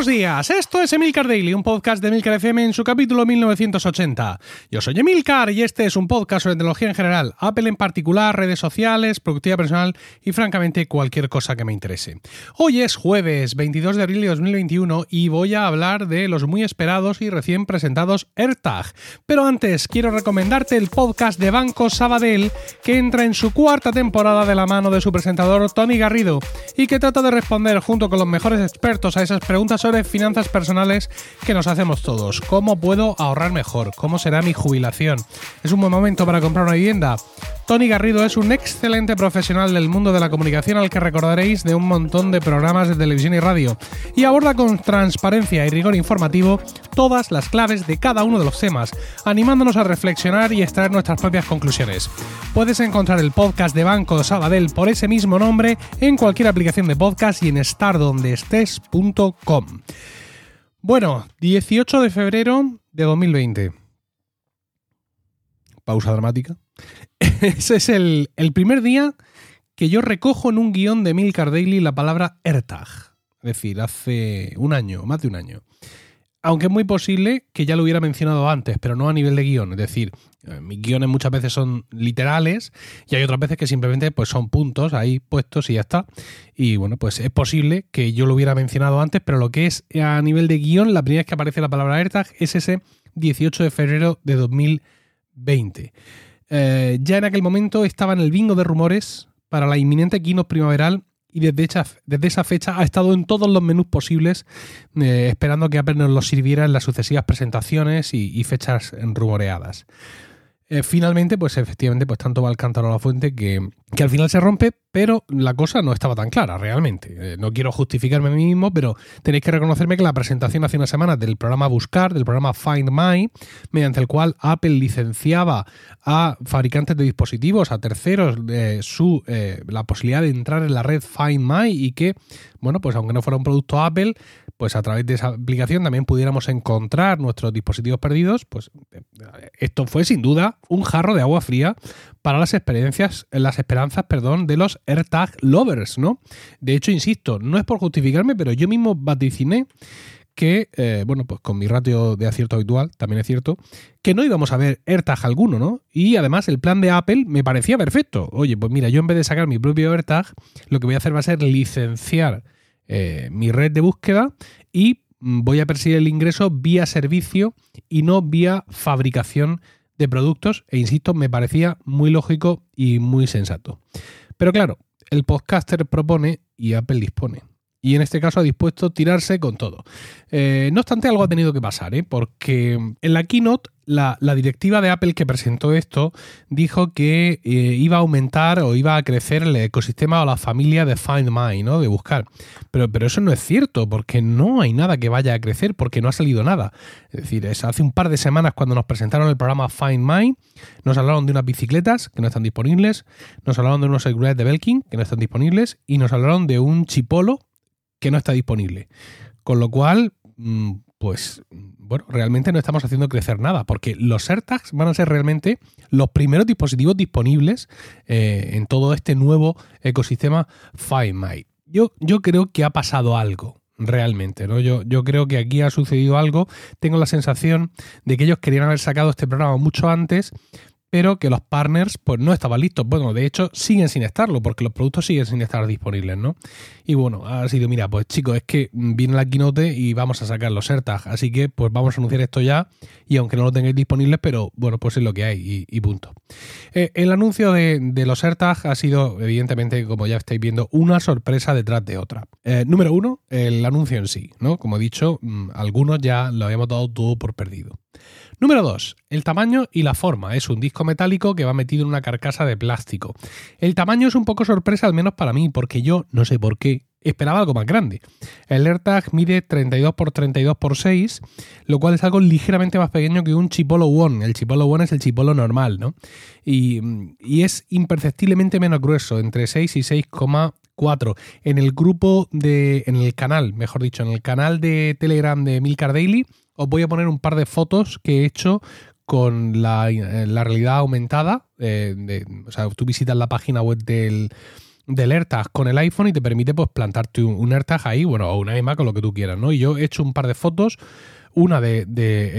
Buenos días, esto es Emilcar Daily, un podcast de Emilcar FM en su capítulo 1980. Yo soy Emilcar y este es un podcast sobre tecnología en general, Apple en particular, redes sociales, productividad personal y francamente cualquier cosa que me interese. Hoy es jueves 22 de abril de 2021 y voy a hablar de los muy esperados y recién presentados AirTag. Pero antes quiero recomendarte el podcast de Banco Sabadell que entra en su cuarta temporada de la mano de su presentador Tony Garrido y que trata de responder junto con los mejores expertos a esas preguntas sobre finanzas personales que nos hacemos todos. ¿Cómo puedo ahorrar mejor? ¿Cómo será mi jubilación? ¿Es un buen momento para comprar una vivienda? Tony Garrido es un excelente profesional del mundo de la comunicación al que recordaréis de un montón de programas de televisión y radio y aborda con transparencia y rigor informativo todas las claves de cada uno de los temas, animándonos a reflexionar y extraer nuestras propias conclusiones. Puedes encontrar el podcast de Banco Sabadell por ese mismo nombre en cualquier aplicación de podcast y en Bueno, 18 de febrero de 2020. Pausa dramática. Ese es el, primer día que yo recojo en un guion de Milcar Daily la palabra AirTag. Es decir, hace un año, más de un año. Aunque es muy posible que ya lo hubiera mencionado antes, pero no a nivel de guion. Es decir, eh, mis guiones muchas veces son literales y hay otras veces que simplemente pues, son puntos ahí puestos y ya está. Y bueno, pues es posible que yo lo hubiera mencionado antes, pero lo que es a nivel de guion, la primera vez que aparece la palabra AirTag es ese 18 de febrero de 2020. Eh, ya en aquel momento estaba en el bingo de rumores para la inminente keynote primaveral y desde, esa fecha ha estado en todos los menús posibles eh, esperando que Apple nos lo sirviera en las sucesivas presentaciones y, fechas rumoreadas. Eh, finalmente, pues efectivamente, pues tanto va el cántaro a la fuente que, al final se rompe, pero la cosa no estaba tan clara realmente. Eh, no quiero justificarme a mí mismo, pero tenéis que reconocerme que la presentación hace una semana del programa Buscar, del programa Find My, mediante el cual Apple licenciaba a fabricantes de dispositivos, a terceros, eh, su, la posibilidad de entrar en la red Find My y que, bueno, pues aunque no fuera un producto Apple, pues a través de esa aplicación también pudiéramos encontrar nuestros dispositivos perdidos, pues esto fue sin duda un jarro de agua fría para las experiencias, las esperanzas, perdón, de los AirTag lovers, ¿no? De hecho, insisto, no es por justificarme, pero yo mismo vaticiné que, eh, bueno, pues con mi ratio de acierto habitual, también es cierto, que no íbamos a ver AirTag alguno, ¿no? Y además el plan de Apple me parecía perfecto. Oye, pues mira, yo en vez de sacar mi propio AirTag, lo que voy a hacer va a ser licenciar eh, mi red de búsqueda y mm, voy a perseguir el ingreso vía servicio y no vía fabricación de productos. E insisto, me parecía muy lógico y muy sensato. Pero claro, el podcaster propone y Apple dispone y en este caso ha dispuesto tirarse con todo. Eh, no obstante, algo ha tenido que pasar, ¿eh? porque en la keynote la, directiva de Apple que presentó esto dijo que eh, iba a aumentar o iba a crecer el ecosistema o la familia de Find My, ¿no? de buscar. Pero, pero eso no es cierto, porque no hay nada que vaya a crecer, porque no ha salido nada. Es decir, hace un par de semanas cuando nos presentaron el programa Find My, nos hablaron de unas bicicletas que no están disponibles, nos hablaron de unos celulares de Belkin que no están disponibles y nos hablaron de un chipolo que no está disponible. Con lo cual, mm, pues bueno, realmente no estamos haciendo crecer nada, porque los AirTags van a ser realmente los primeros dispositivos disponibles eh, en todo este nuevo ecosistema Find My. Yo, yo creo que ha pasado algo realmente, ¿no? Yo, yo creo que aquí ha sucedido algo. Tengo la sensación de que ellos querían haber sacado este programa mucho antes, pero que los partners pues no estaban listos. Bueno, de hecho siguen sin estarlo porque los productos siguen sin estar disponibles, ¿no? Y bueno, ha sido, mira, pues chicos, es que viene la keynote y vamos a sacar los AirTags, así que pues vamos a anunciar esto ya y aunque no lo tengáis disponibles, pero bueno, pues es lo que hay y, punto. Eh, el anuncio de, los AirTags ha sido, evidentemente, como ya estáis viendo, una sorpresa detrás de otra. Eh, número uno, el anuncio en sí, ¿no? Como he dicho, mm, algunos ya lo habíamos dado todo por perdido. Número 2. El tamaño y la forma. Es un disco metálico que va metido en una carcasa de plástico. El tamaño es un poco sorpresa, al menos para mí, porque yo, no sé por qué, esperaba algo más grande. El AirTag mide 32 x 32 x 6, lo cual es algo ligeramente más pequeño que un Chipolo One. El Chipolo One es el Chipolo normal, ¿no? Y, y es imperceptiblemente menos grueso, entre 6 y 6,4. En el grupo de. en el canal, mejor dicho, en el canal de Telegram de Milcar Daily os voy a poner un par de fotos que he hecho con la, realidad aumentada. Eh, o sea, tú visitas la página web del, del AirTag con el iPhone y te permite pues plantarte un, un AirTag ahí, bueno, o una iMac o lo que tú quieras, ¿no? Y yo he hecho un par de fotos una de,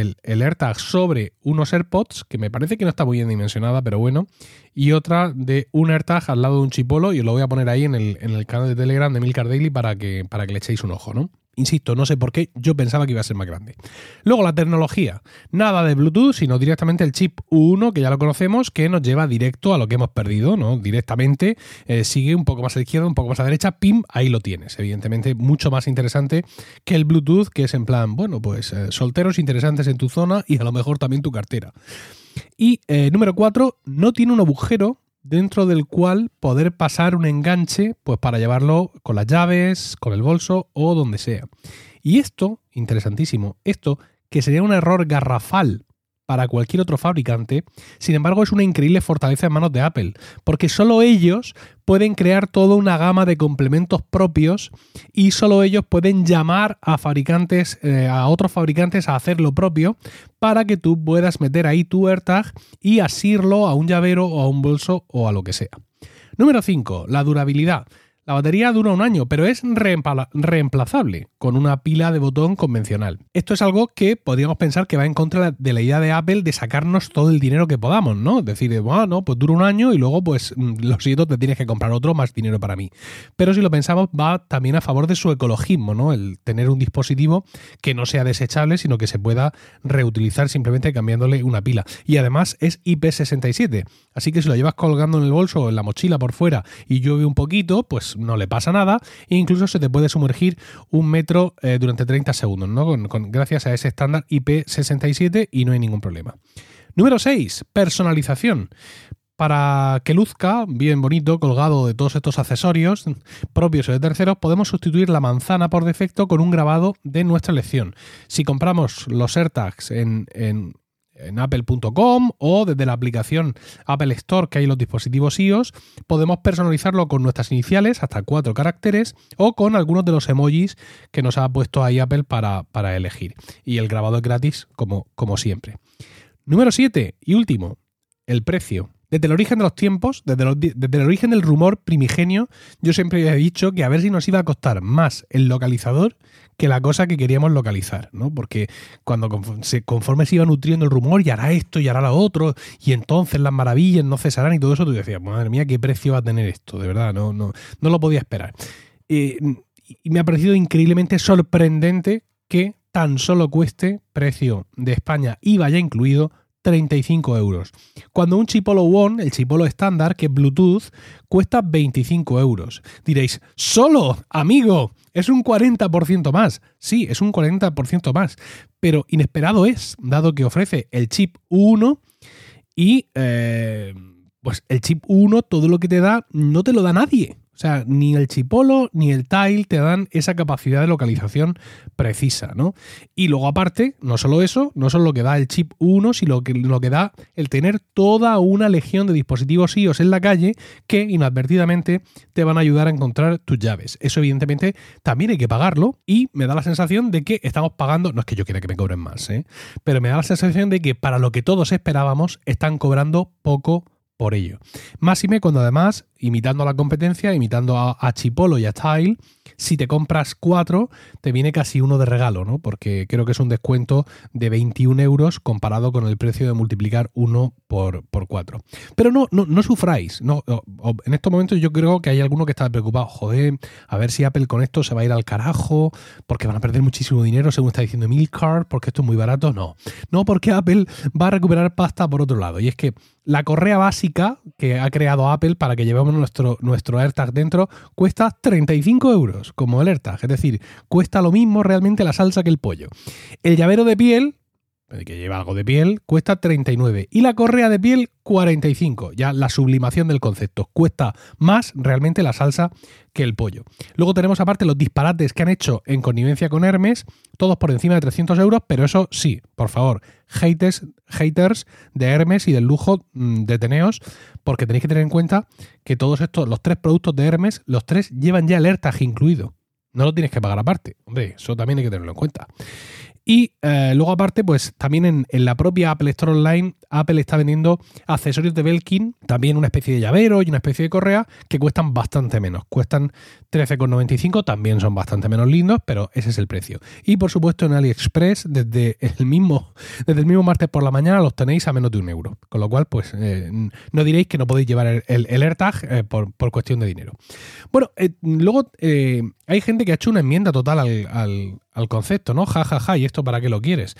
el, el, AirTag sobre unos AirPods, que me parece que no está muy bien dimensionada, pero bueno, y otra de un AirTag al lado de un chipolo, y os lo voy a poner ahí en el, en el canal de Telegram de Milcar Daily para que, para que le echéis un ojo, ¿no? Insisto, no sé por qué, yo pensaba que iba a ser más grande. Luego la tecnología. Nada de Bluetooth, sino directamente el chip U1, que ya lo conocemos, que nos lleva directo a lo que hemos perdido, ¿no? Directamente eh, sigue un poco más a la izquierda, un poco más a la derecha, pim, ahí lo tienes. Evidentemente, mucho más interesante que el Bluetooth, que es en plan, bueno, pues eh, solteros interesantes en tu zona y a lo mejor también tu cartera. Y eh, número 4, no tiene un agujero dentro del cual poder pasar un enganche pues para llevarlo con las llaves, con el bolso o donde sea. Y esto, interesantísimo, esto que sería un error garrafal para cualquier otro fabricante, sin embargo es una increíble fortaleza en manos de Apple, porque solo ellos pueden crear toda una gama de complementos propios y solo ellos pueden llamar a fabricantes, eh, a otros fabricantes a hacer lo propio para que tú puedas meter ahí tu AirTag y asirlo a un llavero o a un bolso o a lo que sea. Número 5. La durabilidad. La batería dura un año, pero es reemplazable con una pila de botón convencional. Esto es algo que podríamos pensar que va en contra de la idea de Apple de sacarnos todo el dinero que podamos, ¿no? Decir, bueno, pues dura un año y luego, pues, mm, lo siguiente te tienes que comprar otro más dinero para mí. Pero si lo pensamos, va también a favor de su ecologismo, ¿no? El tener un dispositivo que no sea desechable, sino que se pueda reutilizar simplemente cambiándole una pila. Y además es IP67, así que si lo llevas colgando en el bolso o en la mochila por fuera y llueve un poquito, pues no le pasa nada e incluso se te puede sumergir un metro eh, durante 30 segundos, ¿no? Con, gracias a ese estándar IP67 y no hay ningún problema. Número 6, personalización para que luzca bien bonito, colgado de todos estos accesorios propios o de terceros, podemos sustituir la manzana por defecto con un grabado de nuestra elección. Si compramos los AirTags en, en en apple.com o desde la aplicación Apple Store que hay en los dispositivos iOS, podemos personalizarlo con nuestras iniciales hasta cuatro caracteres o con algunos de los emojis que nos ha puesto ahí Apple para, para elegir. Y el grabado es gratis como, como siempre. Número 7 y último, el precio. Desde el origen de los tiempos, desde, el origen del rumor primigenio, yo siempre he dicho que a ver si nos iba a costar más el localizador que la cosa que queríamos localizar, ¿no? Porque cuando conforme se iba nutriendo el rumor, y hará esto, y hará lo otro, y entonces las maravillas no cesarán y todo eso, tú decías, madre mía, qué precio va a tener esto, de verdad, no, no, no lo podía esperar. y me ha parecido increíblemente sorprendente que tan solo cueste precio de España, IVA ya incluido, 35 euros. Cuando un Chipolo One, el Chipolo estándar, que es Bluetooth, cuesta 25 euros. Diréis, solo, amigo, es un 40% más. Sí, es un 40% más. Pero inesperado es, dado que ofrece el chip 1 y... Eh, pues el chip 1, todo lo que te da, no te lo da nadie. O sea, ni el chipolo ni el tile te dan esa capacidad de localización precisa, ¿no? Y luego aparte, no solo eso, no solo lo que da el chip 1, sino que lo que da el tener toda una legión de dispositivos iOS en la calle que inadvertidamente te van a ayudar a encontrar tus llaves. Eso evidentemente también hay que pagarlo y me da la sensación de que estamos pagando, no es que yo quiera que me cobren más, ¿eh? pero me da la sensación de que para lo que todos esperábamos están cobrando poco por ello. Máxime cuando además, imitando a la competencia, imitando a, Chipolo y a Tile, si te compras cuatro, te viene casi uno de regalo, ¿no? Porque creo que es un descuento de 21 euros comparado con el precio de multiplicar uno por, por cuatro. Pero no, no, no sufráis. No, en estos momentos yo creo que hay alguno que está preocupado. Joder, a ver si Apple con esto se va a ir al carajo, porque van a perder muchísimo dinero, según está diciendo Milcard, porque esto es muy barato. No. No, porque Apple va a recuperar pasta por otro lado. Y es que la correa básica que ha creado Apple para que llevemos nuestro, nuestro AirTag dentro cuesta 35 euros, como el AirTag. Es decir, cuesta lo mismo realmente la salsa que el pollo. El llavero de piel que lleva algo de piel, cuesta 39. Y la correa de piel, 45. Ya la sublimación del concepto. Cuesta más realmente la salsa que el pollo. Luego tenemos aparte los disparates que han hecho en connivencia con Hermes, todos por encima de 300 euros, pero eso sí, por favor, haters, haters de Hermes y del lujo mm, de Teneos, porque tenéis que tener en cuenta que todos estos, los tres productos de Hermes, los tres llevan ya el incluido. No lo tienes que pagar aparte. Hombre, eso también hay que tenerlo en cuenta. Y eh, luego aparte, pues también en, la propia Apple Store Online, Apple está vendiendo accesorios de Belkin, también una especie de llavero y una especie de correa que cuestan bastante menos. Cuestan 13,95, también son bastante menos lindos, pero ese es el precio. Y por supuesto en AliExpress, desde el mismo, desde el mismo martes por la mañana los tenéis a menos de un euro. Con lo cual, pues eh, no diréis que no podéis llevar el, AirTag eh, por, cuestión de dinero. Bueno, luego hay gente que ha hecho una enmienda total al, al concepto, ¿no? Ja, ja, ja, ¿y esto para qué lo quieres?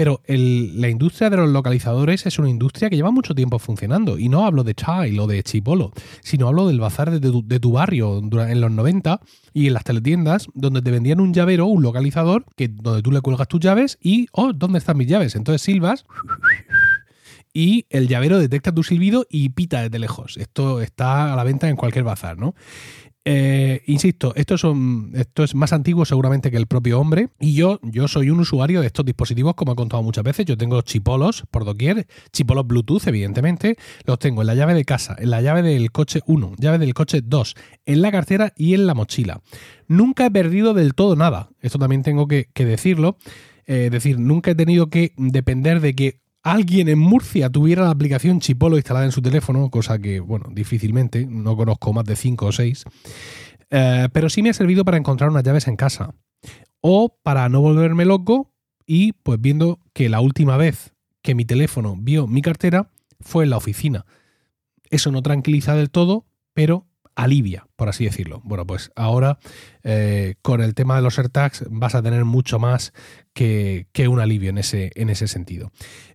Pero la industria de los localizadores es una industria que lleva mucho tiempo funcionando. Y no hablo de Chai o de Chipolo, sino hablo del bazar de tu, barrio en los 90 y en las teletiendas, donde te vendían un llavero, un localizador, que, donde tú le cuelgas tus llaves y, oh, ¿dónde están mis llaves? Entonces silbas y el llavero detecta tu silbido y pita desde lejos. Esto está a la venta en cualquier bazar, ¿no? Eh, insisto, esto es, esto es más antiguo seguramente que el propio hombre y yo, yo soy un usuario de estos dispositivos como he contado muchas veces. Yo tengo chipolos por doquier, chipolos Bluetooth evidentemente, los tengo en la llave de casa, en la llave del coche 1, llave del coche 2, en la cartera y en la mochila. Nunca he perdido del todo nada, esto también tengo que, decirlo. Eh, es decir, nunca he tenido que depender de que alguien en Murcia tuviera la aplicación Chipolo instalada en su teléfono, cosa que, bueno, difícilmente, no conozco más de 5 o 6, eh, pero sí me ha servido para encontrar unas llaves en casa. O para no volverme loco y pues viendo que la última vez que mi teléfono vio mi cartera fue en la oficina. Eso no tranquiliza del todo, pero alivia, por así decirlo. Bueno, pues ahora eh, con el tema de los AirTags vas a tener mucho más que, que un alivio en ese, en ese sentido.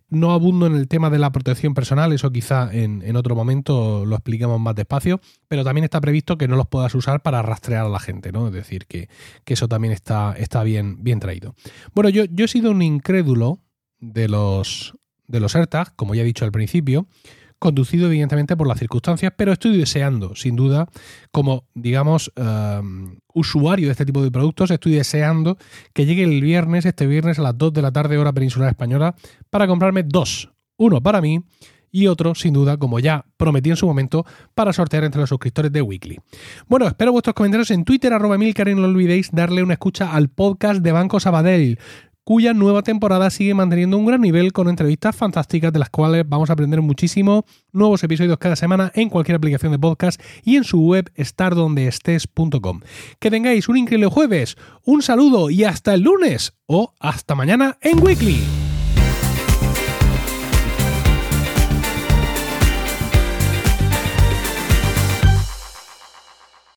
No abundo en el tema de la protección personal, eso quizá en, otro momento lo expliquemos más despacio, pero también está previsto que no los puedas usar para rastrear a la gente, ¿no? Es decir, que, eso también está, está bien, bien traído. Bueno, yo, yo he sido un incrédulo de los, de los AirTags, como ya he dicho al principio, conducido evidentemente por las circunstancias, pero estoy deseando, sin duda, como, digamos, em, usuario de este tipo de productos, estoy deseando que llegue el viernes, este viernes a las 2 de la tarde hora peninsular española, para comprarme dos. Uno para mí y otro, sin duda, como ya prometí en su momento, para sortear entre los suscriptores de Weekly. Bueno, espero vuestros comentarios en Twitter, arroba milcar, y no olvidéis darle una escucha al podcast de Banco Sabadell cuya nueva temporada sigue manteniendo un gran nivel con entrevistas fantásticas de las cuales vamos a aprender muchísimo, nuevos episodios cada semana en cualquier aplicación de podcast y en su web estardondeestes.com. Que tengáis un increíble jueves, un saludo y hasta el lunes o hasta mañana en Weekly.